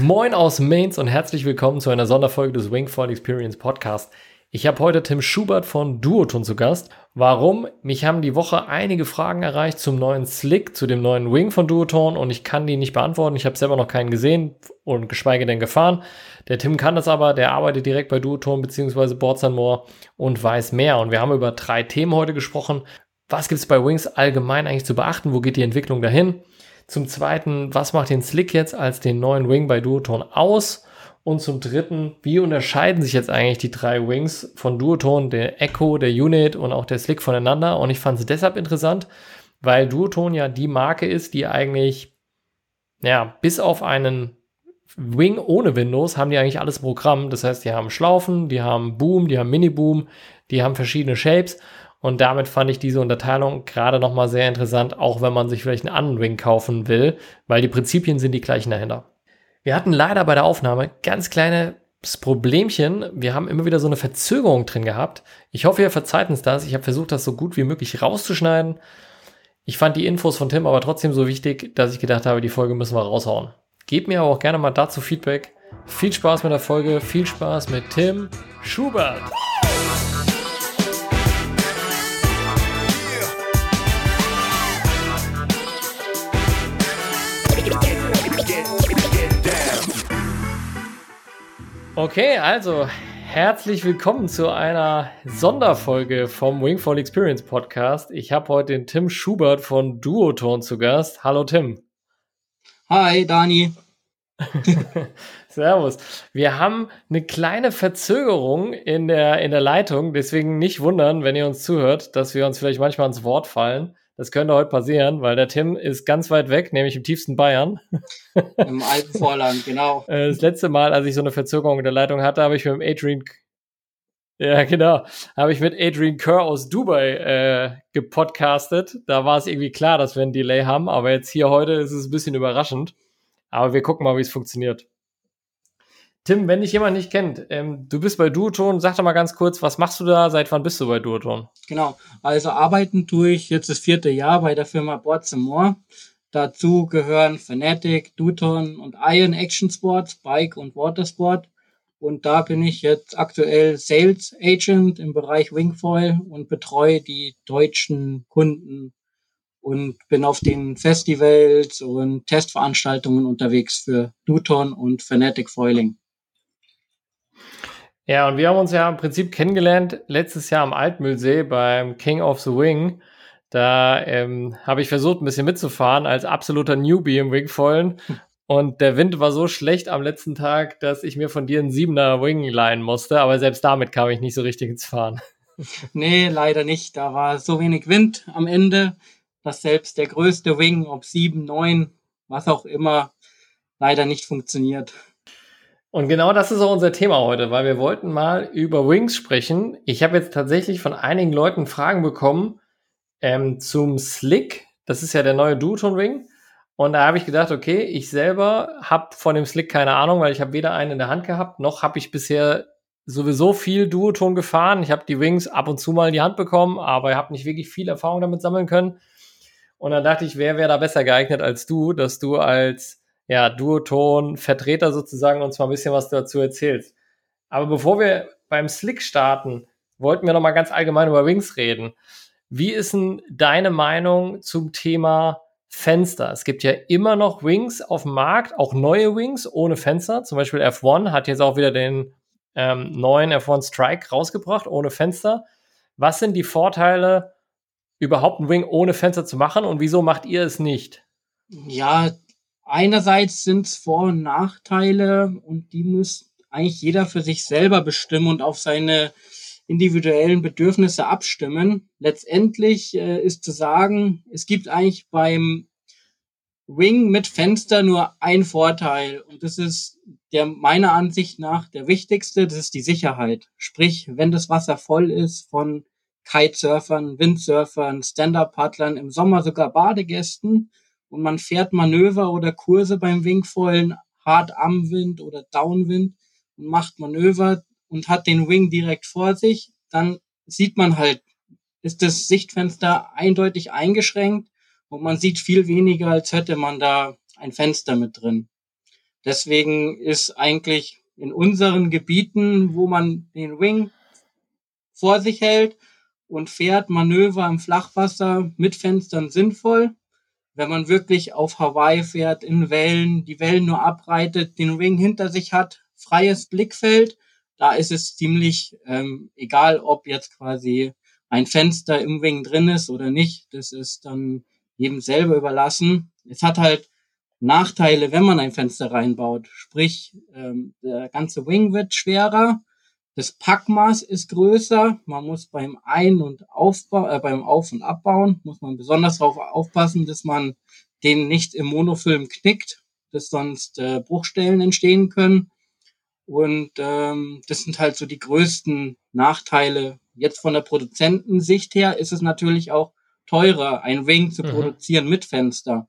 Moin aus Mainz und herzlich willkommen zu einer Sonderfolge des Wingfoil Experience Podcast. Ich habe heute Tim Schubert von Duoton zu Gast. Warum? Mich haben die Woche einige Fragen erreicht zum neuen Slick, zu dem neuen Wing von Duoton und ich kann die nicht beantworten. Ich habe selber noch keinen gesehen und geschweige denn gefahren. Der Tim kann das aber, der arbeitet direkt bei Duoton bzw. Boards More und weiß mehr. Und wir haben über drei Themen heute gesprochen. Was gibt es bei Wings allgemein eigentlich zu beachten? Wo geht die Entwicklung dahin? Zum zweiten, was macht den Slick jetzt als den neuen Wing bei Duoton aus? Und zum dritten, wie unterscheiden sich jetzt eigentlich die drei Wings von Duoton, der Echo, der Unit und auch der Slick voneinander? Und ich fand es deshalb interessant, weil Duoton ja die Marke ist, die eigentlich, ja, bis auf einen Wing ohne Windows haben die eigentlich alles Programm. Das heißt, die haben Schlaufen, die haben Boom, die haben Mini-Boom, die haben verschiedene Shapes. Und damit fand ich diese Unterteilung gerade nochmal sehr interessant, auch wenn man sich vielleicht einen anderen Wing kaufen will, weil die Prinzipien sind die gleichen dahinter. Wir hatten leider bei der Aufnahme ganz kleines Problemchen. Wir haben immer wieder so eine Verzögerung drin gehabt. Ich hoffe, ihr verzeiht uns das. Ich habe versucht, das so gut wie möglich rauszuschneiden. Ich fand die Infos von Tim aber trotzdem so wichtig, dass ich gedacht habe, die Folge müssen wir raushauen. Gebt mir aber auch gerne mal dazu Feedback. Viel Spaß mit der Folge, viel Spaß mit Tim Schubert. Okay, also herzlich willkommen zu einer Sonderfolge vom Wingfall Experience Podcast. Ich habe heute den Tim Schubert von Duoton zu Gast. Hallo Tim. Hi Dani. Servus. Wir haben eine kleine Verzögerung in der, in der Leitung, deswegen nicht wundern, wenn ihr uns zuhört, dass wir uns vielleicht manchmal ins Wort fallen. Das könnte heute passieren, weil der Tim ist ganz weit weg, nämlich im tiefsten Bayern. Im alten Vorland, genau. Äh, das letzte Mal, als ich so eine Verzögerung in der Leitung hatte, habe ich mit Adrian, ja genau, habe ich mit Adrian Kerr aus Dubai äh, gepodcastet. Da war es irgendwie klar, dass wir ein Delay haben, aber jetzt hier heute ist es ein bisschen überraschend. Aber wir gucken mal, wie es funktioniert. Tim, wenn dich jemand nicht kennt, ähm, du bist bei Duoton, sag doch mal ganz kurz, was machst du da? Seit wann bist du bei Duoton? Genau, also arbeiten tue ich jetzt das vierte Jahr bei der Firma Boards More. Dazu gehören Fanatic, Duoton und Iron Action Sports, Bike und Watersport. Und da bin ich jetzt aktuell Sales Agent im Bereich Wingfoil und betreue die deutschen Kunden und bin auf den Festivals und Testveranstaltungen unterwegs für Duton und Fanatic Foiling. Ja, und wir haben uns ja im Prinzip kennengelernt letztes Jahr am Altmühlsee beim King of the Wing. Da ähm, habe ich versucht, ein bisschen mitzufahren als absoluter Newbie im Wingvollen. Und der Wind war so schlecht am letzten Tag, dass ich mir von dir einen Siebener Wing leihen musste. Aber selbst damit kam ich nicht so richtig ins Fahren. Nee, leider nicht. Da war so wenig Wind am Ende, dass selbst der größte Wing, ob sieben, neun, was auch immer, leider nicht funktioniert. Und genau das ist auch unser Thema heute, weil wir wollten mal über Wings sprechen. Ich habe jetzt tatsächlich von einigen Leuten Fragen bekommen ähm, zum Slick. Das ist ja der neue Duoton Ring. Und da habe ich gedacht, okay, ich selber habe von dem Slick keine Ahnung, weil ich habe weder einen in der Hand gehabt, noch habe ich bisher sowieso viel Duoton gefahren. Ich habe die Wings ab und zu mal in die Hand bekommen, aber ich habe nicht wirklich viel Erfahrung damit sammeln können. Und dann dachte ich, wer wäre da besser geeignet als du, dass du als ja, Duoton-Vertreter sozusagen uns mal ein bisschen was dazu erzählst. Aber bevor wir beim Slick starten, wollten wir noch mal ganz allgemein über Wings reden. Wie ist denn deine Meinung zum Thema Fenster? Es gibt ja immer noch Wings auf dem Markt, auch neue Wings ohne Fenster. Zum Beispiel F1 hat jetzt auch wieder den ähm, neuen F1 Strike rausgebracht, ohne Fenster. Was sind die Vorteile, überhaupt ein Wing ohne Fenster zu machen und wieso macht ihr es nicht? Ja, einerseits sind es Vor- und Nachteile und die muss eigentlich jeder für sich selber bestimmen und auf seine individuellen Bedürfnisse abstimmen. Letztendlich äh, ist zu sagen, es gibt eigentlich beim Wing mit Fenster nur ein Vorteil und das ist der meiner Ansicht nach der wichtigste, das ist die Sicherheit. Sprich, wenn das Wasser voll ist von Kitesurfern, Windsurfern, Stand-Up-Paddlern, im Sommer sogar Badegästen, und man fährt Manöver oder Kurse beim Wingfoilen hart am Wind oder Downwind und macht Manöver und hat den Wing direkt vor sich, dann sieht man halt, ist das Sichtfenster eindeutig eingeschränkt und man sieht viel weniger, als hätte man da ein Fenster mit drin. Deswegen ist eigentlich in unseren Gebieten, wo man den Wing vor sich hält und fährt Manöver im Flachwasser mit Fenstern sinnvoll. Wenn man wirklich auf Hawaii fährt, in Wellen, die Wellen nur abreitet, den Wing hinter sich hat, freies Blickfeld, da ist es ziemlich ähm, egal, ob jetzt quasi ein Fenster im Wing drin ist oder nicht. Das ist dann jedem selber überlassen. Es hat halt Nachteile, wenn man ein Fenster reinbaut. Sprich, ähm, der ganze Wing wird schwerer, das Packmaß ist größer. Man muss beim Ein- und Aufbau, äh, beim Auf- und Abbauen, muss man besonders darauf aufpassen, dass man den nicht im Monofilm knickt, dass sonst äh, Bruchstellen entstehen können. Und ähm, das sind halt so die größten Nachteile. Jetzt von der Produzentensicht her ist es natürlich auch teurer, ein Wing zu mhm. produzieren mit Fenster,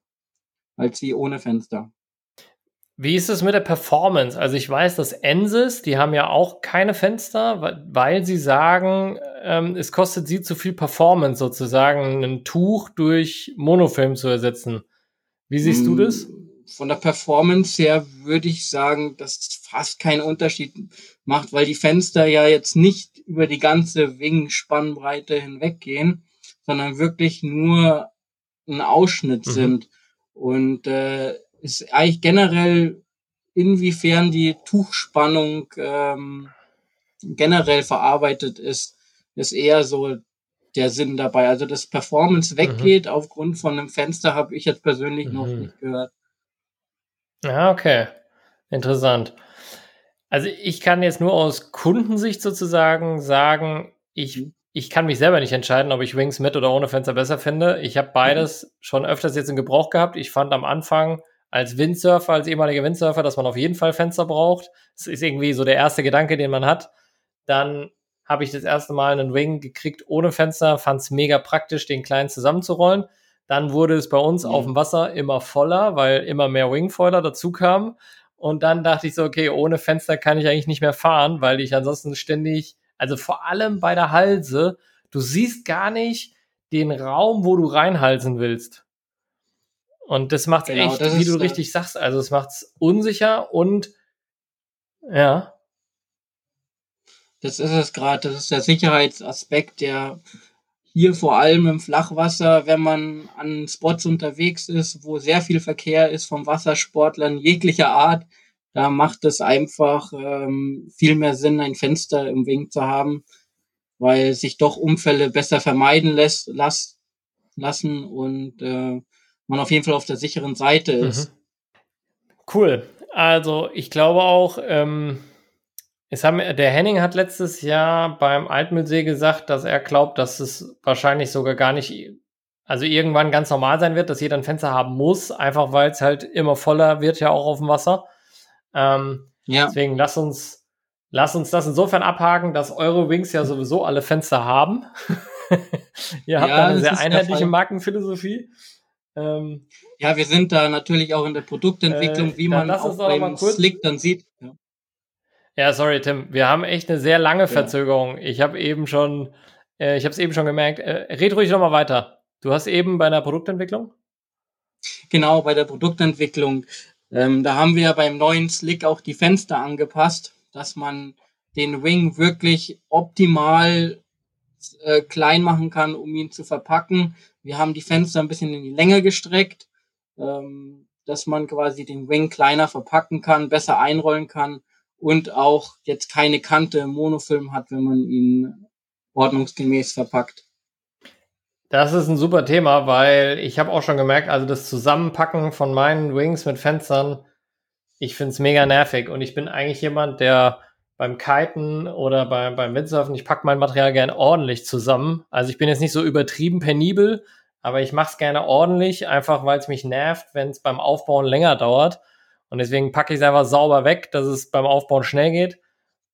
als wie ohne Fenster. Wie ist es mit der Performance? Also ich weiß, dass Ensis, die haben ja auch keine Fenster, weil, sie sagen, ähm, es kostet sie zu viel Performance sozusagen, ein Tuch durch Monofilm zu ersetzen. Wie siehst du das? Mm, von der Performance her würde ich sagen, dass es fast keinen Unterschied macht, weil die Fenster ja jetzt nicht über die ganze Wing-Spannbreite hinweggehen, sondern wirklich nur ein Ausschnitt mhm. sind. Und äh, ist eigentlich generell, inwiefern die Tuchspannung ähm, generell verarbeitet ist, ist eher so der Sinn dabei. Also dass Performance mhm. weggeht mhm. aufgrund von einem Fenster, habe ich jetzt persönlich mhm. noch nicht gehört. Ja, okay. Interessant. Also ich kann jetzt nur aus Kundensicht sozusagen sagen, ich, mhm. ich kann mich selber nicht entscheiden, ob ich Wings mit oder ohne Fenster besser finde. Ich habe beides mhm. schon öfters jetzt in Gebrauch gehabt. Ich fand am Anfang als Windsurfer, als ehemaliger Windsurfer, dass man auf jeden Fall Fenster braucht. Das ist irgendwie so der erste Gedanke, den man hat. Dann habe ich das erste Mal einen Wing gekriegt ohne Fenster, fand es mega praktisch, den kleinen zusammenzurollen. Dann wurde es bei uns mhm. auf dem Wasser immer voller, weil immer mehr Wingfoiler dazu kamen. Und dann dachte ich so, okay, ohne Fenster kann ich eigentlich nicht mehr fahren, weil ich ansonsten ständig, also vor allem bei der Halse, du siehst gar nicht den Raum, wo du reinhalsen willst. Und das macht genau, echt, wie du ist, richtig sagst, also es macht's unsicher und ja. Das ist es gerade, das ist der Sicherheitsaspekt, der hier vor allem im Flachwasser, wenn man an Spots unterwegs ist, wo sehr viel Verkehr ist von Wassersportlern jeglicher Art, da macht es einfach ähm, viel mehr Sinn, ein Fenster im Wing zu haben, weil sich doch Unfälle besser vermeiden lässt, las, lassen und äh, man auf jeden Fall auf der sicheren Seite ist. Mhm. Cool. Also ich glaube auch, ähm, es haben, der Henning hat letztes Jahr beim Altmühlsee gesagt, dass er glaubt, dass es wahrscheinlich sogar gar nicht, also irgendwann ganz normal sein wird, dass jeder ein Fenster haben muss, einfach weil es halt immer voller wird ja auch auf dem Wasser. Ähm, ja. Deswegen lass uns, lass uns das insofern abhaken, dass eure Wings ja sowieso alle Fenster haben. Ihr habt ja, eine sehr einheitliche Markenphilosophie. Ähm, ja, wir sind da natürlich auch in der Produktentwicklung, äh, wie man auch beim Slick dann sieht. Ja. ja. sorry, Tim. Wir haben echt eine sehr lange Verzögerung. Ja. Ich habe eben schon, äh, ich habe es eben schon gemerkt. Äh, red ruhig nochmal weiter. Du hast eben bei einer Produktentwicklung? Genau, bei der Produktentwicklung. Ähm, da haben wir ja beim neuen Slick auch die Fenster angepasst, dass man den Wing wirklich optimal äh, klein machen kann, um ihn zu verpacken. Wir haben die Fenster ein bisschen in die Länge gestreckt, ähm, dass man quasi den Wing kleiner verpacken kann, besser einrollen kann und auch jetzt keine Kante im Monofilm hat, wenn man ihn ordnungsgemäß verpackt. Das ist ein super Thema, weil ich habe auch schon gemerkt, also das Zusammenpacken von meinen Wings mit Fenstern, ich finde es mega nervig und ich bin eigentlich jemand, der beim Kiten oder beim, beim Windsurfen, ich packe mein Material gern ordentlich zusammen. Also ich bin jetzt nicht so übertrieben penibel, aber ich mache es gerne ordentlich, einfach weil es mich nervt, wenn es beim Aufbauen länger dauert. Und deswegen packe ich es einfach sauber weg, dass es beim Aufbauen schnell geht.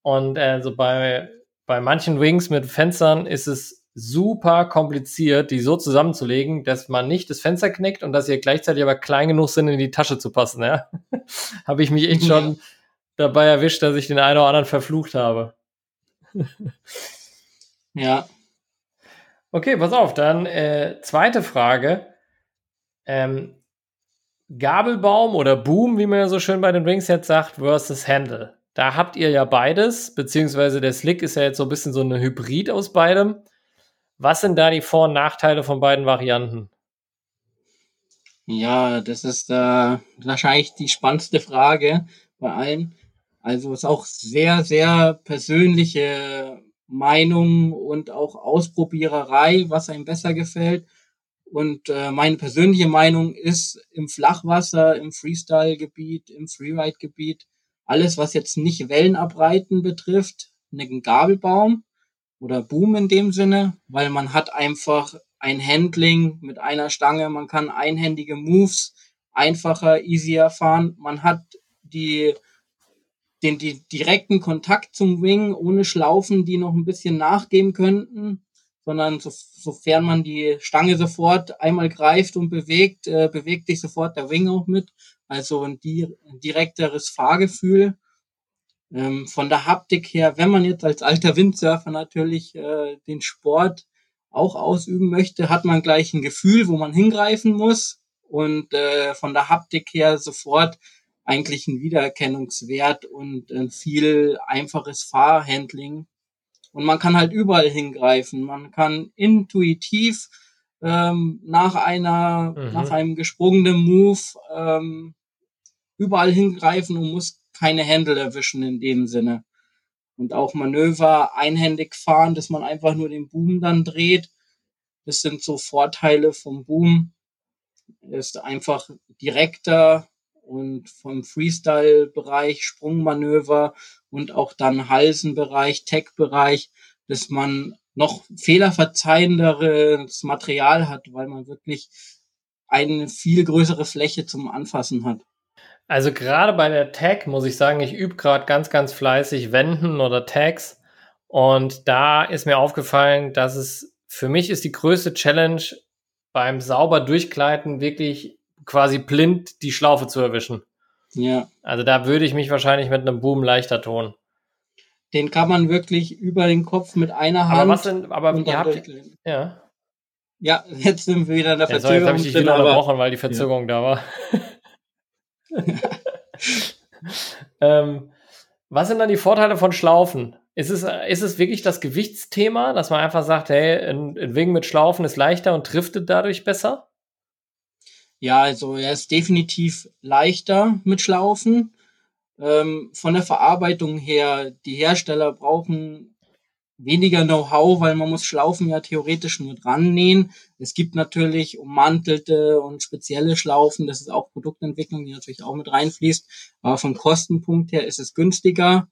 Und äh, so bei, bei manchen Wings mit Fenstern ist es super kompliziert, die so zusammenzulegen, dass man nicht das Fenster knickt und dass sie gleichzeitig aber klein genug sind, in die Tasche zu passen. Ja? Habe ich mich echt schon dabei erwischt, dass ich den einen oder anderen verflucht habe. ja. Okay, pass auf, dann äh, zweite Frage. Ähm, Gabelbaum oder Boom, wie man ja so schön bei den Rings jetzt sagt, versus Handle. Da habt ihr ja beides, beziehungsweise der Slick ist ja jetzt so ein bisschen so eine Hybrid aus beidem. Was sind da die Vor- und Nachteile von beiden Varianten? Ja, das ist äh, wahrscheinlich die spannendste Frage bei allen. Also ist auch sehr, sehr persönliche Meinung und auch Ausprobiererei, was einem besser gefällt. Und äh, meine persönliche Meinung ist im Flachwasser, im Freestyle-Gebiet, im Freeride-Gebiet, alles, was jetzt nicht Wellenabreiten betrifft, einen Gabelbaum oder Boom in dem Sinne, weil man hat einfach ein Handling mit einer Stange, man kann einhändige Moves einfacher, easier fahren, man hat die den die direkten Kontakt zum Wing ohne Schlaufen, die noch ein bisschen nachgeben könnten, sondern so, sofern man die Stange sofort einmal greift und bewegt, äh, bewegt sich sofort der Wing auch mit. Also ein, di ein direkteres Fahrgefühl. Ähm, von der Haptik her, wenn man jetzt als alter Windsurfer natürlich äh, den Sport auch ausüben möchte, hat man gleich ein Gefühl, wo man hingreifen muss und äh, von der Haptik her sofort eigentlich ein Wiedererkennungswert und ein viel einfaches Fahrhandling. Und man kann halt überall hingreifen. Man kann intuitiv ähm, nach einer, mhm. nach einem gesprungenen Move ähm, überall hingreifen und muss keine Händel erwischen in dem Sinne. Und auch Manöver einhändig fahren, dass man einfach nur den Boom dann dreht. Das sind so Vorteile vom Boom. Ist einfach direkter und vom Freestyle-Bereich, Sprungmanöver und auch dann Halsenbereich, Tech-Bereich, dass man noch fehlerverzeihenderes Material hat, weil man wirklich eine viel größere Fläche zum Anfassen hat. Also gerade bei der Tag muss ich sagen, ich übe gerade ganz, ganz fleißig Wenden oder Tags. Und da ist mir aufgefallen, dass es für mich ist die größte Challenge beim sauber Durchgleiten wirklich quasi blind die Schlaufe zu erwischen. Ja. Also da würde ich mich wahrscheinlich mit einem Boom leichter tun. Den kann man wirklich über den Kopf mit einer Hand. Aber was denn, aber ihr habt, ja. Ja, jetzt sind wir wieder in der ja, Verzögerung. Jetzt habe ich dich wieder unterbrochen, weil die Verzögerung ja. da war. ähm, was sind dann die Vorteile von Schlaufen? Ist es, ist es wirklich das Gewichtsthema, dass man einfach sagt, hey, ein, ein Wing mit Schlaufen ist leichter und driftet dadurch besser? Ja, also er ist definitiv leichter mit Schlaufen. Ähm, von der Verarbeitung her, die Hersteller brauchen weniger Know-how, weil man muss Schlaufen ja theoretisch nur dran nähen. Es gibt natürlich ummantelte und spezielle Schlaufen, das ist auch Produktentwicklung, die natürlich auch mit reinfließt, aber vom Kostenpunkt her ist es günstiger.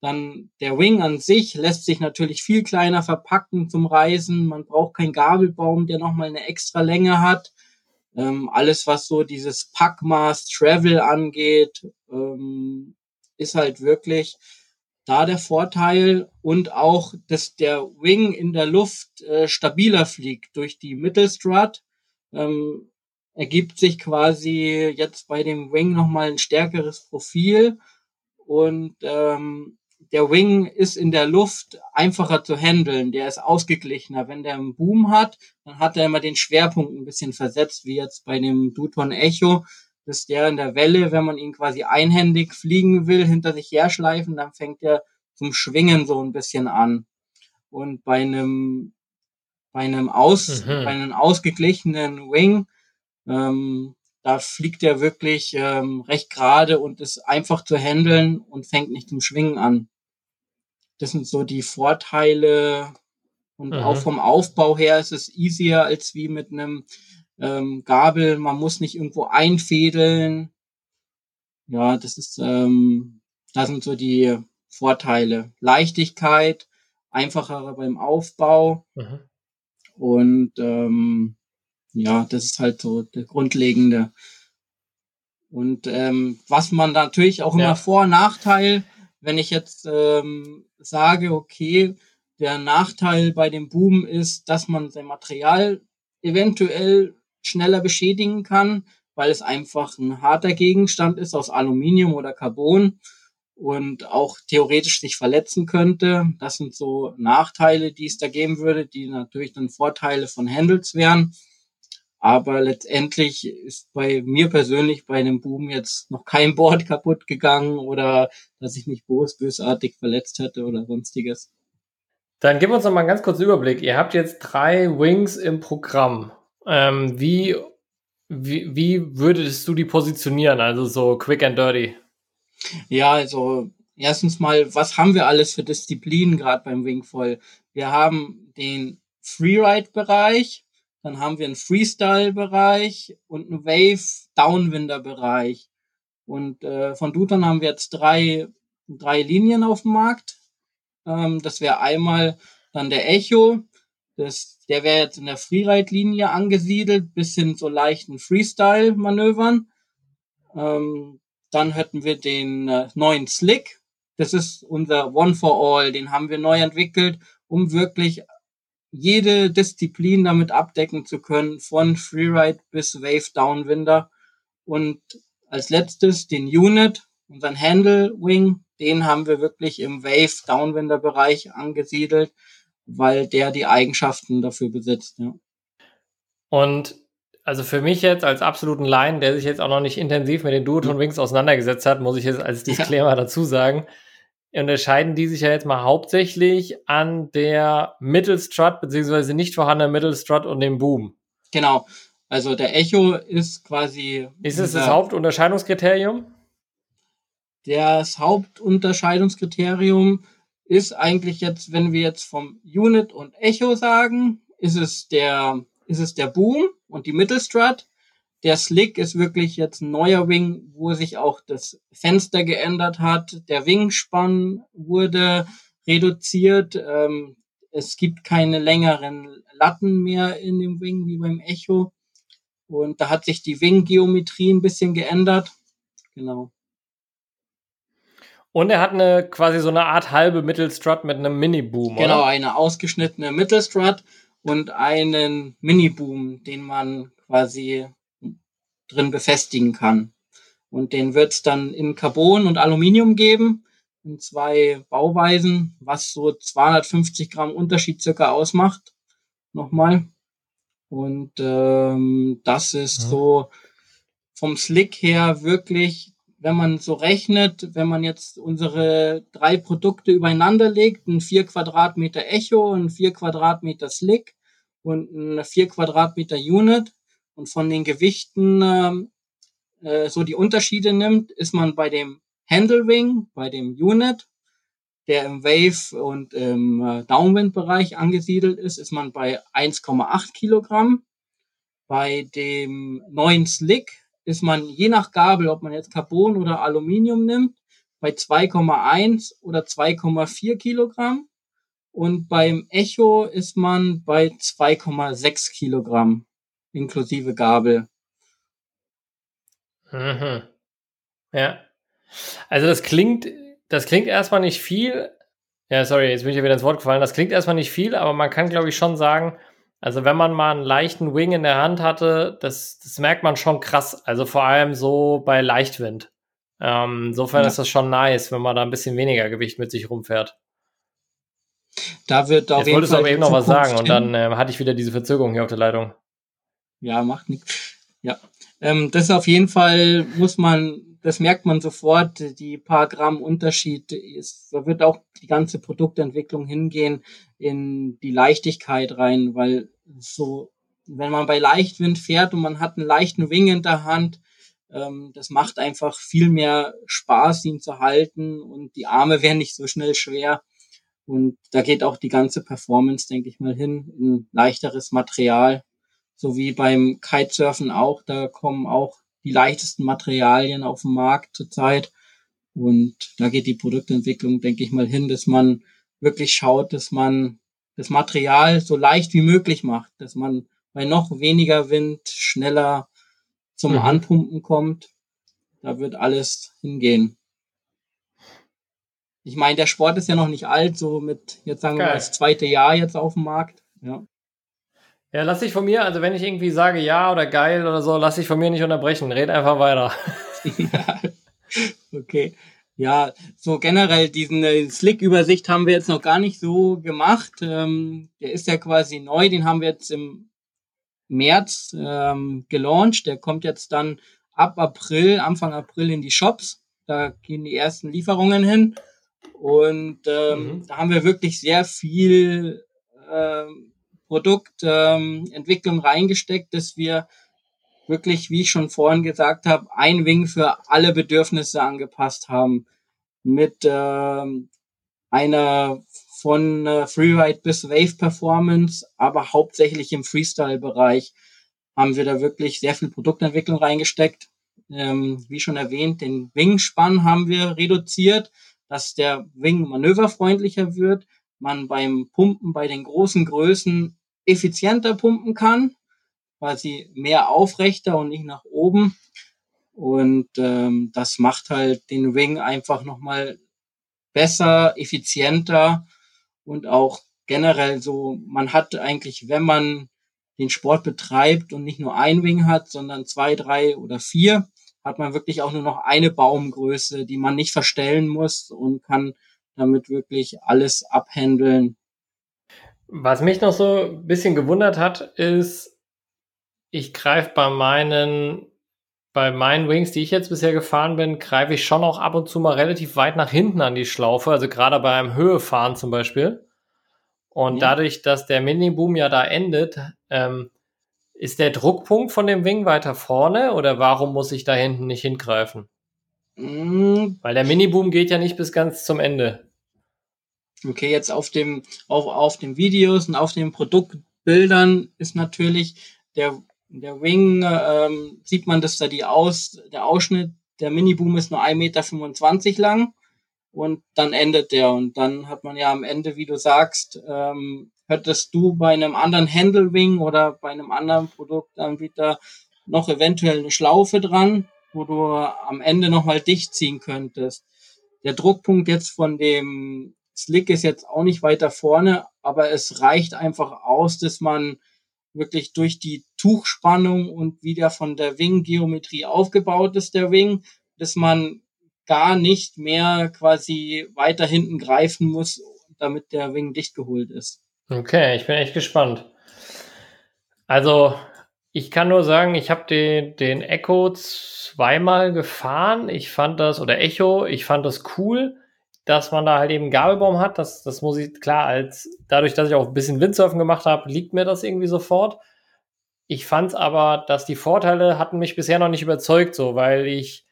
Dann der Wing an sich lässt sich natürlich viel kleiner verpacken zum Reisen. Man braucht keinen Gabelbaum, der nochmal eine extra Länge hat. Ähm, alles, was so dieses Packmaß Travel angeht, ähm, ist halt wirklich da der Vorteil und auch, dass der Wing in der Luft äh, stabiler fliegt durch die Mittelstrut. Ähm, ergibt sich quasi jetzt bei dem Wing nochmal ein stärkeres Profil und ähm, der Wing ist in der Luft einfacher zu handeln, der ist ausgeglichener. Wenn der einen Boom hat, dann hat er immer den Schwerpunkt ein bisschen versetzt, wie jetzt bei dem Duton Echo, dass der in der Welle, wenn man ihn quasi einhändig fliegen will, hinter sich herschleifen, dann fängt er zum Schwingen so ein bisschen an. Und bei einem, bei einem aus, mhm. bei einem ausgeglichenen Wing, ähm, da fliegt er wirklich ähm, recht gerade und ist einfach zu handeln und fängt nicht zum Schwingen an. Das sind so die Vorteile. Und mhm. auch vom Aufbau her ist es easier als wie mit einem ähm, Gabel. Man muss nicht irgendwo einfädeln. Ja, das ist, ähm, das sind so die Vorteile. Leichtigkeit, einfacher beim Aufbau. Mhm. Und ähm, ja, das ist halt so der grundlegende. Und ähm, was man natürlich auch immer ja. Vor- und Nachteil wenn ich jetzt ähm, sage, okay, der Nachteil bei dem Boom ist, dass man sein Material eventuell schneller beschädigen kann, weil es einfach ein harter Gegenstand ist aus Aluminium oder Carbon und auch theoretisch sich verletzen könnte. Das sind so Nachteile, die es da geben würde, die natürlich dann Vorteile von Handles wären. Aber letztendlich ist bei mir persönlich bei einem Boom jetzt noch kein Board kaputt gegangen oder dass ich mich bösartig verletzt hätte oder sonstiges. Dann gib uns noch mal einen ganz kurzen Überblick. Ihr habt jetzt drei Wings im Programm. Ähm, wie, wie, wie würdest du die positionieren? Also so quick and dirty. Ja, also erstens mal, was haben wir alles für Disziplinen gerade beim Wingfoil? Wir haben den Freeride-Bereich, dann haben wir einen Freestyle-Bereich und einen Wave-Downwinder-Bereich. Und äh, von Duton haben wir jetzt drei, drei Linien auf dem Markt. Ähm, das wäre einmal dann der Echo. Das, der wäre jetzt in der Freeride-Linie angesiedelt, bis hin zu leichten Freestyle-Manövern. Ähm, dann hätten wir den äh, neuen Slick. Das ist unser One for All. Den haben wir neu entwickelt, um wirklich jede Disziplin damit abdecken zu können, von Freeride bis Wave Downwinder. Und als letztes den Unit, unseren Handle Wing, den haben wir wirklich im Wave Downwinder Bereich angesiedelt, weil der die Eigenschaften dafür besitzt. Ja. Und also für mich jetzt als absoluten Laien, der sich jetzt auch noch nicht intensiv mit den Duoton Wings auseinandergesetzt hat, muss ich jetzt als Disclaimer ja. dazu sagen, unterscheiden die sich ja jetzt mal hauptsächlich an der Mittelstrut beziehungsweise nicht vorhandenen Mittelstrut und dem Boom. Genau. Also der Echo ist quasi. Ist es das Hauptunterscheidungskriterium? Das Hauptunterscheidungskriterium ist eigentlich jetzt, wenn wir jetzt vom Unit und Echo sagen, ist es der, ist es der Boom und die Mittelstrut. Der Slick ist wirklich jetzt ein neuer Wing, wo sich auch das Fenster geändert hat. Der Wingspann wurde reduziert. Ähm, es gibt keine längeren Latten mehr in dem Wing wie beim Echo. Und da hat sich die Wing-Geometrie ein bisschen geändert. Genau. Und er hat eine quasi so eine Art halbe Mittelstrut mit einem Mini-Boom, Genau, oder? eine ausgeschnittene Mittelstrut und einen Mini-Boom, den man quasi drin befestigen kann. Und den wird es dann in Carbon und Aluminium geben, in zwei Bauweisen, was so 250 Gramm Unterschied circa ausmacht. Nochmal. Und ähm, das ist ja. so vom Slick her wirklich, wenn man so rechnet, wenn man jetzt unsere drei Produkte übereinander legt, ein 4 Quadratmeter Echo, ein 4 Quadratmeter Slick und ein 4 Quadratmeter Unit, und von den Gewichten ähm, äh, so die Unterschiede nimmt, ist man bei dem Handle Wing, bei dem Unit, der im Wave und im äh, Downwind-Bereich angesiedelt ist, ist man bei 1,8 Kilogramm. Bei dem neuen Slick ist man je nach Gabel, ob man jetzt Carbon oder Aluminium nimmt, bei 2,1 oder 2,4 Kilogramm. Und beim Echo ist man bei 2,6 Kilogramm inklusive Gabel. Mhm. Ja. Also das klingt, das klingt erstmal nicht viel. Ja, sorry, jetzt bin ich ja wieder ins Wort gefallen. Das klingt erstmal nicht viel, aber man kann, glaube ich, schon sagen, also wenn man mal einen leichten Wing in der Hand hatte, das, das merkt man schon krass. Also vor allem so bei Leichtwind. Ähm, insofern ja. ist das schon nice, wenn man da ein bisschen weniger Gewicht mit sich rumfährt. Da wird auf Jetzt jeden wolltest Fall du aber eben noch was sagen und dann äh, hatte ich wieder diese Verzögerung hier auf der Leitung ja, macht nichts. Ja, ähm, das auf jeden Fall muss man, das merkt man sofort, die paar Gramm Unterschied ist, da wird auch die ganze Produktentwicklung hingehen in die Leichtigkeit rein, weil so, wenn man bei Leichtwind fährt und man hat einen leichten Wing in der Hand, ähm, das macht einfach viel mehr Spaß, ihn zu halten und die Arme werden nicht so schnell schwer. Und da geht auch die ganze Performance, denke ich mal, hin in leichteres Material so wie beim Kitesurfen auch, da kommen auch die leichtesten Materialien auf den Markt zurzeit. Und da geht die Produktentwicklung, denke ich mal, hin, dass man wirklich schaut, dass man das Material so leicht wie möglich macht, dass man bei noch weniger Wind schneller zum mhm. Anpumpen kommt. Da wird alles hingehen. Ich meine, der Sport ist ja noch nicht alt, so mit, jetzt sagen Geil. wir mal, das zweite Jahr jetzt auf dem Markt. Ja. Ja, lass dich von mir, also wenn ich irgendwie sage ja oder geil oder so, lass dich von mir nicht unterbrechen. Red einfach weiter. ja. Okay. Ja, so generell diesen äh, Slick-Übersicht haben wir jetzt noch gar nicht so gemacht. Ähm, der ist ja quasi neu, den haben wir jetzt im März ähm, gelauncht. Der kommt jetzt dann ab April, Anfang April in die Shops. Da gehen die ersten Lieferungen hin. Und ähm, mhm. da haben wir wirklich sehr viel ähm, Produktentwicklung ähm, reingesteckt, dass wir wirklich, wie ich schon vorhin gesagt habe, ein Wing für alle Bedürfnisse angepasst haben. Mit ähm, einer von äh, Freeride bis Wave Performance, aber hauptsächlich im Freestyle-Bereich haben wir da wirklich sehr viel Produktentwicklung reingesteckt. Ähm, wie schon erwähnt, den Wingspann haben wir reduziert, dass der Wing manöverfreundlicher wird, man beim Pumpen bei den großen Größen effizienter pumpen kann, quasi mehr aufrechter und nicht nach oben. Und ähm, das macht halt den Wing einfach nochmal besser, effizienter und auch generell so, man hat eigentlich, wenn man den Sport betreibt und nicht nur ein Wing hat, sondern zwei, drei oder vier, hat man wirklich auch nur noch eine Baumgröße, die man nicht verstellen muss und kann damit wirklich alles abhändeln. Was mich noch so ein bisschen gewundert hat, ist, ich greife bei meinen, bei meinen Wings, die ich jetzt bisher gefahren bin, greife ich schon auch ab und zu mal relativ weit nach hinten an die Schlaufe, also gerade beim Höhefahren zum Beispiel. Und ja. dadurch, dass der Mini-Boom ja da endet, ähm, ist der Druckpunkt von dem Wing weiter vorne oder warum muss ich da hinten nicht hingreifen? Mhm. Weil der Mini-Boom geht ja nicht bis ganz zum Ende. Okay, jetzt auf dem, auf, auf den Videos und auf den Produktbildern ist natürlich der, der Wing, ähm, sieht man, dass da die Aus, der Ausschnitt, der Mini-Boom ist nur 1,25 Meter lang und dann endet der und dann hat man ja am Ende, wie du sagst, ähm, hättest du bei einem anderen Handle Wing oder bei einem anderen Produktanbieter noch eventuell eine Schlaufe dran, wo du am Ende nochmal dicht ziehen könntest. Der Druckpunkt jetzt von dem Slick ist jetzt auch nicht weiter vorne, aber es reicht einfach aus, dass man wirklich durch die Tuchspannung und wieder von der Wing-Geometrie aufgebaut ist, der Wing, dass man gar nicht mehr quasi weiter hinten greifen muss, damit der Wing dicht geholt ist. Okay, ich bin echt gespannt. Also, ich kann nur sagen, ich habe den, den Echo zweimal gefahren. Ich fand das, oder Echo, ich fand das cool dass man da halt eben Gabelbaum hat. Das, das muss ich klar als dadurch, dass ich auch ein bisschen Windsurfen gemacht habe, liegt mir das irgendwie sofort. Ich fand aber, dass die Vorteile hatten mich bisher noch nicht überzeugt, so, weil ich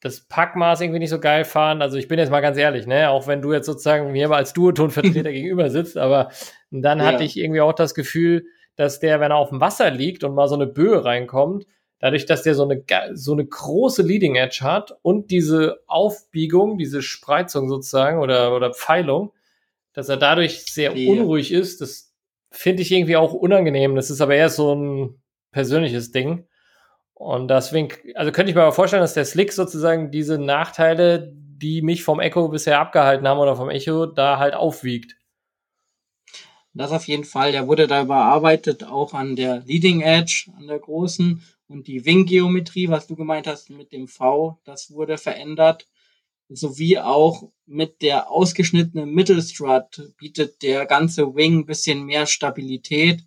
das Packmaß irgendwie nicht so geil fand. Also ich bin jetzt mal ganz ehrlich, ne, auch wenn du jetzt sozusagen mir mal als Duotonvertreter gegenüber sitzt, aber dann ja. hatte ich irgendwie auch das Gefühl, dass der, wenn er auf dem Wasser liegt und mal so eine Böe reinkommt, dadurch, dass der so eine, so eine große Leading Edge hat und diese Aufbiegung, diese Spreizung sozusagen oder, oder Pfeilung, dass er dadurch sehr ja. unruhig ist, das finde ich irgendwie auch unangenehm. Das ist aber eher so ein persönliches Ding. Und deswegen, also könnte ich mir aber vorstellen, dass der Slick sozusagen diese Nachteile, die mich vom Echo bisher abgehalten haben oder vom Echo, da halt aufwiegt. Das auf jeden Fall. Der wurde da überarbeitet, auch an der Leading Edge, an der großen. Und die Wing-Geometrie, was du gemeint hast mit dem V, das wurde verändert. Sowie auch mit der ausgeschnittenen Mittelstrut bietet der ganze Wing ein bisschen mehr Stabilität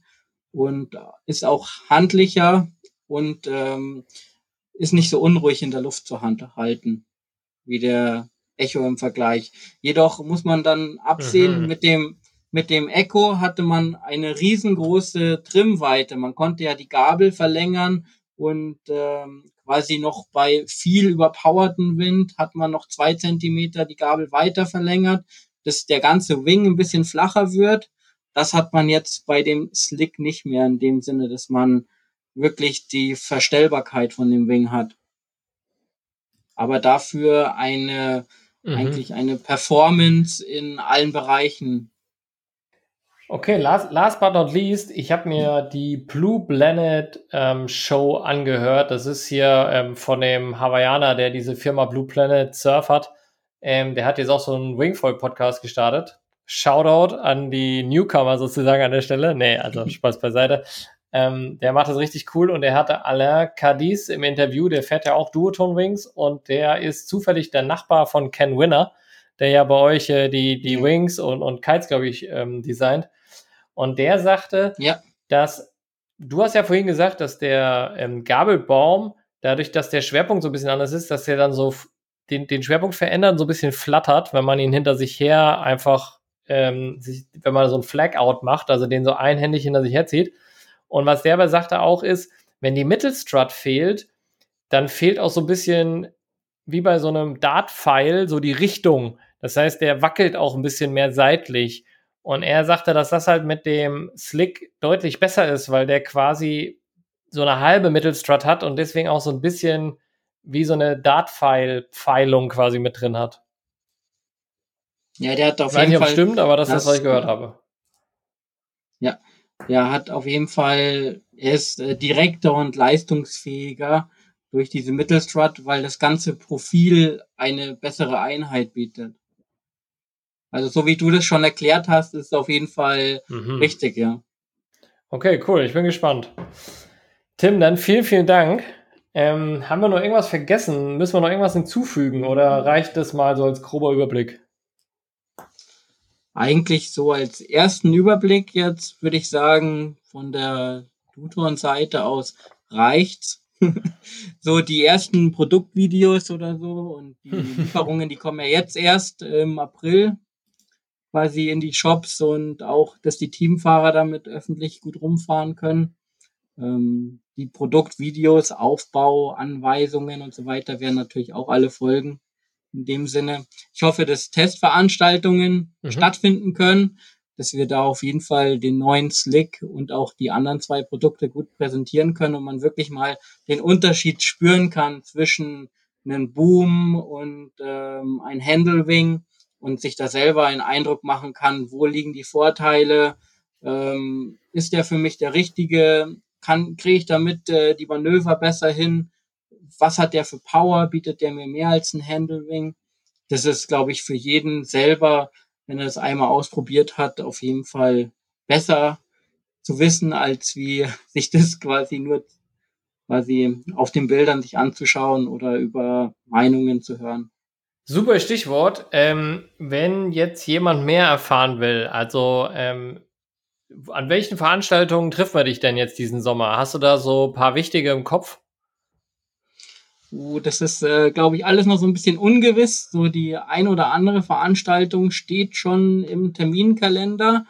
und ist auch handlicher und ähm, ist nicht so unruhig in der Luft zu halten wie der Echo im Vergleich. Jedoch muss man dann absehen, mhm. mit dem mit dem Echo hatte man eine riesengroße Trimweite. Man konnte ja die Gabel verlängern und ähm, quasi noch bei viel überpowerten Wind hat man noch zwei Zentimeter die Gabel weiter verlängert, dass der ganze Wing ein bisschen flacher wird. Das hat man jetzt bei dem Slick nicht mehr in dem Sinne, dass man wirklich die Verstellbarkeit von dem Wing hat. Aber dafür eine, mhm. eigentlich eine Performance in allen Bereichen Okay, last, last but not least, ich habe mir die Blue Planet ähm, Show angehört. Das ist hier ähm, von dem Hawaiianer, der diese Firma Blue Planet Surf hat. Ähm, der hat jetzt auch so einen Wingfoil-Podcast gestartet. Shoutout an die Newcomer sozusagen an der Stelle. Nee, also Spaß beiseite. Ähm, der macht das richtig cool und der hatte Alain Cadiz im Interview, der fährt ja auch Duoton Wings und der ist zufällig der Nachbar von Ken Winner, der ja bei euch äh, die, die Wings und, und Kites, glaube ich, ähm, designt. Und der sagte, ja. dass du hast ja vorhin gesagt, dass der ähm, Gabelbaum, dadurch, dass der Schwerpunkt so ein bisschen anders ist, dass er dann so den, den Schwerpunkt verändert, so ein bisschen flattert, wenn man ihn hinter sich her einfach, ähm, sich, wenn man so ein Flag-Out macht, also den so einhändig hinter sich herzieht. Und was der aber sagte auch ist, wenn die Mittelstrut fehlt, dann fehlt auch so ein bisschen wie bei so einem Dart-Pfeil so die Richtung. Das heißt, der wackelt auch ein bisschen mehr seitlich. Und er sagte, dass das halt mit dem Slick deutlich besser ist, weil der quasi so eine halbe Mittelstrut hat und deswegen auch so ein bisschen wie so eine Dart-Pfeilung quasi mit drin hat. Ja, der hat auf ich weiß jeden nicht, Fall. stimmt, aber das, das ist, was ich gehört habe. Ja, er hat auf jeden Fall, er ist äh, direkter und leistungsfähiger durch diese Mittelstrut, weil das ganze Profil eine bessere Einheit bietet. Also so wie du das schon erklärt hast, ist auf jeden Fall mhm. richtig, ja. Okay, cool, ich bin gespannt. Tim, dann vielen, vielen Dank. Ähm, haben wir noch irgendwas vergessen? Müssen wir noch irgendwas hinzufügen oder reicht das mal so als grober Überblick? Eigentlich so als ersten Überblick jetzt würde ich sagen, von der Tutoren-Seite aus reicht's. so die ersten Produktvideos oder so und die Lieferungen, die kommen ja jetzt erst im April quasi in die Shops und auch, dass die Teamfahrer damit öffentlich gut rumfahren können. Ähm, die Produktvideos, Aufbau, Anweisungen und so weiter werden natürlich auch alle folgen. In dem Sinne, ich hoffe, dass Testveranstaltungen mhm. stattfinden können, dass wir da auf jeden Fall den neuen Slick und auch die anderen zwei Produkte gut präsentieren können und man wirklich mal den Unterschied spüren kann zwischen einem Boom und ähm, ein Handlewing und sich da selber einen Eindruck machen kann, wo liegen die Vorteile, ähm, ist der für mich der richtige, kann kriege ich damit äh, die Manöver besser hin, was hat der für Power, bietet der mir mehr als ein Handlewing. Das ist, glaube ich, für jeden selber, wenn er es einmal ausprobiert hat, auf jeden Fall besser zu wissen, als wie sich das quasi nur quasi auf den Bildern sich anzuschauen oder über Meinungen zu hören. Super Stichwort. Ähm, wenn jetzt jemand mehr erfahren will, also ähm, an welchen Veranstaltungen trifft man dich denn jetzt diesen Sommer? Hast du da so ein paar wichtige im Kopf? Uh, das ist, äh, glaube ich, alles noch so ein bisschen ungewiss. So die ein oder andere Veranstaltung steht schon im Terminkalender.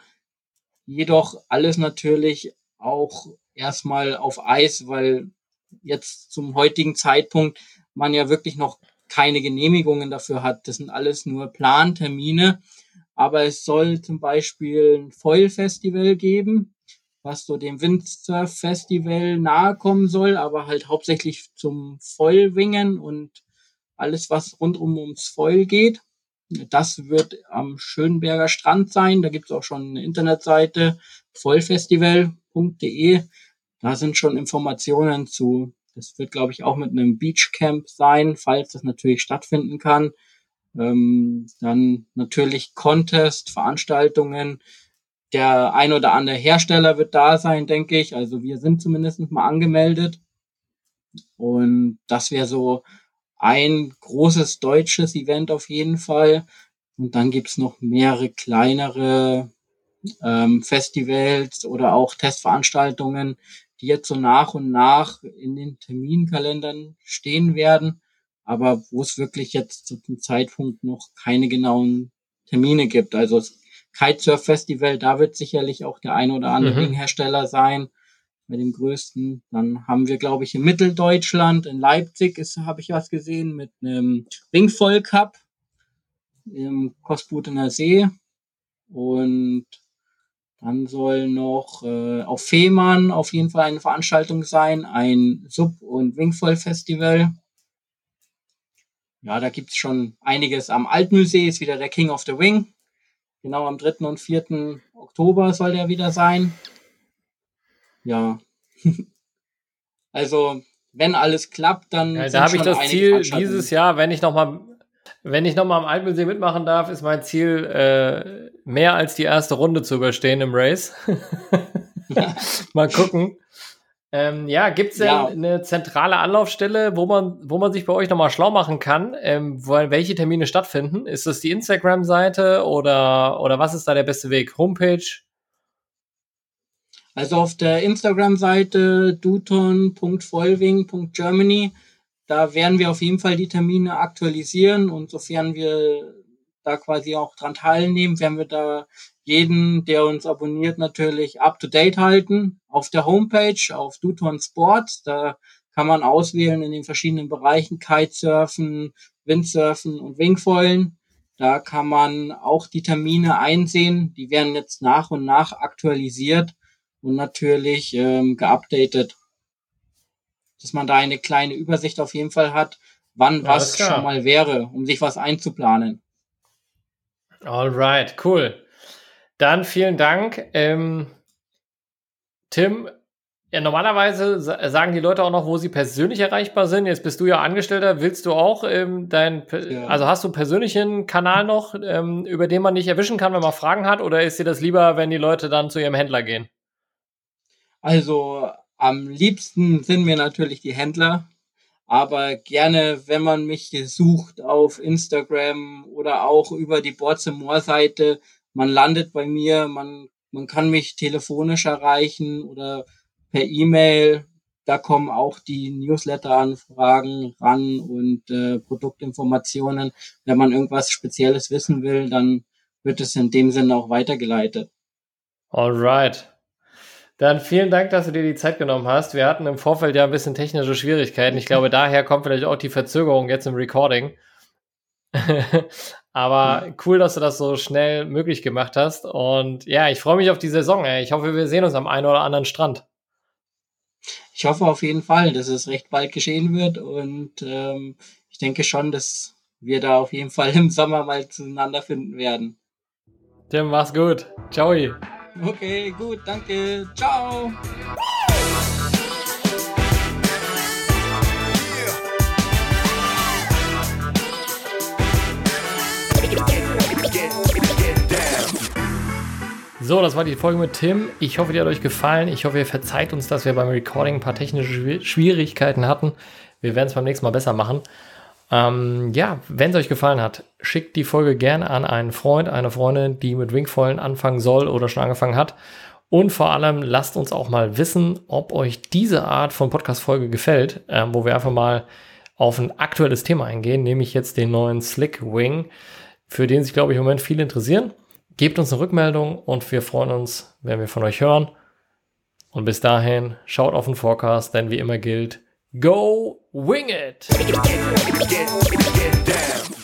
Jedoch alles natürlich auch erstmal auf Eis, weil jetzt zum heutigen Zeitpunkt man ja wirklich noch keine Genehmigungen dafür hat. Das sind alles nur Plantermine. Aber es soll zum Beispiel ein Foil-Festival geben, was so dem Windsurf-Festival nahe kommen soll, aber halt hauptsächlich zum Foilwingen und alles, was rundum ums Foil geht. Das wird am Schönberger Strand sein. Da gibt es auch schon eine Internetseite, foilfestival.de. Da sind schon Informationen zu das wird, glaube ich, auch mit einem Beachcamp sein, falls das natürlich stattfinden kann. Ähm, dann natürlich Contest, Veranstaltungen. Der ein oder andere Hersteller wird da sein, denke ich. Also wir sind zumindest mal angemeldet. Und das wäre so ein großes deutsches Event auf jeden Fall. Und dann gibt's noch mehrere kleinere ähm, Festivals oder auch Testveranstaltungen, die jetzt so nach und nach in den Terminkalendern stehen werden, aber wo es wirklich jetzt zu dem Zeitpunkt noch keine genauen Termine gibt. Also das Kitesurf Festival, da wird sicherlich auch der ein oder andere mhm. Ringhersteller sein. Bei dem größten. Dann haben wir, glaube ich, in Mitteldeutschland, in Leipzig ist, habe ich was gesehen, mit einem Ringvoll Cup im Kosputener See. Und dann soll noch äh, auf Fehmarn auf jeden Fall eine Veranstaltung sein, ein Sub- und Wingfoil-Festival. Ja, da gibt's schon einiges. Am Altmühlsee ist wieder der King of the Wing. Genau am 3. und 4. Oktober soll der wieder sein. Ja. also, wenn alles klappt, dann. Ja, da habe ich das Ziel dieses Jahr, wenn ich nochmal wenn ich nochmal am Alpensee mitmachen darf, ist mein Ziel, äh, mehr als die erste Runde zu überstehen im Race. mal gucken. Ähm, ja, gibt es denn ja. eine zentrale Anlaufstelle, wo man, wo man sich bei euch nochmal schlau machen kann, ähm, wo, welche Termine stattfinden? Ist das die Instagram-Seite oder, oder was ist da der beste Weg? Homepage? Also auf der Instagram-Seite duton.follwing.germany, da werden wir auf jeden Fall die Termine aktualisieren und sofern wir da quasi auch dran teilnehmen, werden wir da jeden, der uns abonniert, natürlich up to date halten. Auf der Homepage, auf Duton Sport, da kann man auswählen in den verschiedenen Bereichen Kitesurfen, Windsurfen und Wingfoilen. Da kann man auch die Termine einsehen. Die werden jetzt nach und nach aktualisiert und natürlich ähm, geupdatet, dass man da eine kleine Übersicht auf jeden Fall hat, wann ja, was schon mal wäre, um sich was einzuplanen. Alright, cool. Dann vielen Dank. Ähm, Tim, ja, normalerweise sagen die Leute auch noch, wo sie persönlich erreichbar sind. Jetzt bist du ja Angestellter. Willst du auch ähm, dein, ja. also hast du einen persönlichen Kanal noch, ähm, über den man dich erwischen kann, wenn man Fragen hat? Oder ist dir das lieber, wenn die Leute dann zu ihrem Händler gehen? Also am liebsten sind mir natürlich die Händler, aber gerne, wenn man mich sucht auf Instagram oder auch über die Boards Seite, man landet bei mir, man, man kann mich telefonisch erreichen oder per E-Mail. Da kommen auch die Newsletter-Anfragen ran und äh, Produktinformationen. Wenn man irgendwas Spezielles wissen will, dann wird es in dem Sinne auch weitergeleitet. Alright. Dann vielen Dank, dass du dir die Zeit genommen hast. Wir hatten im Vorfeld ja ein bisschen technische Schwierigkeiten. Ich glaube, daher kommt vielleicht auch die Verzögerung jetzt im Recording. Aber cool, dass du das so schnell möglich gemacht hast. Und ja, ich freue mich auf die Saison. Ey. Ich hoffe, wir sehen uns am einen oder anderen Strand. Ich hoffe auf jeden Fall, dass es recht bald geschehen wird. Und ähm, ich denke schon, dass wir da auf jeden Fall im Sommer mal zueinander finden werden. Tim, mach's gut. Ciao. Okay, gut, danke. Ciao. So, das war die Folge mit Tim. Ich hoffe, die hat euch gefallen. Ich hoffe, ihr verzeiht uns, dass wir beim Recording ein paar technische Schwierigkeiten hatten. Wir werden es beim nächsten Mal besser machen. Ähm, ja, wenn es euch gefallen hat, schickt die Folge gerne an einen Freund, eine Freundin, die mit Wingfoilen anfangen soll oder schon angefangen hat. Und vor allem lasst uns auch mal wissen, ob euch diese Art von Podcast-Folge gefällt, äh, wo wir einfach mal auf ein aktuelles Thema eingehen, nämlich jetzt den neuen Slick Wing, für den sich, glaube ich, im Moment viele interessieren. Gebt uns eine Rückmeldung und wir freuen uns, wenn wir von euch hören. Und bis dahin, schaut auf den Forecast, denn wie immer gilt, Go wing it! Get, get, get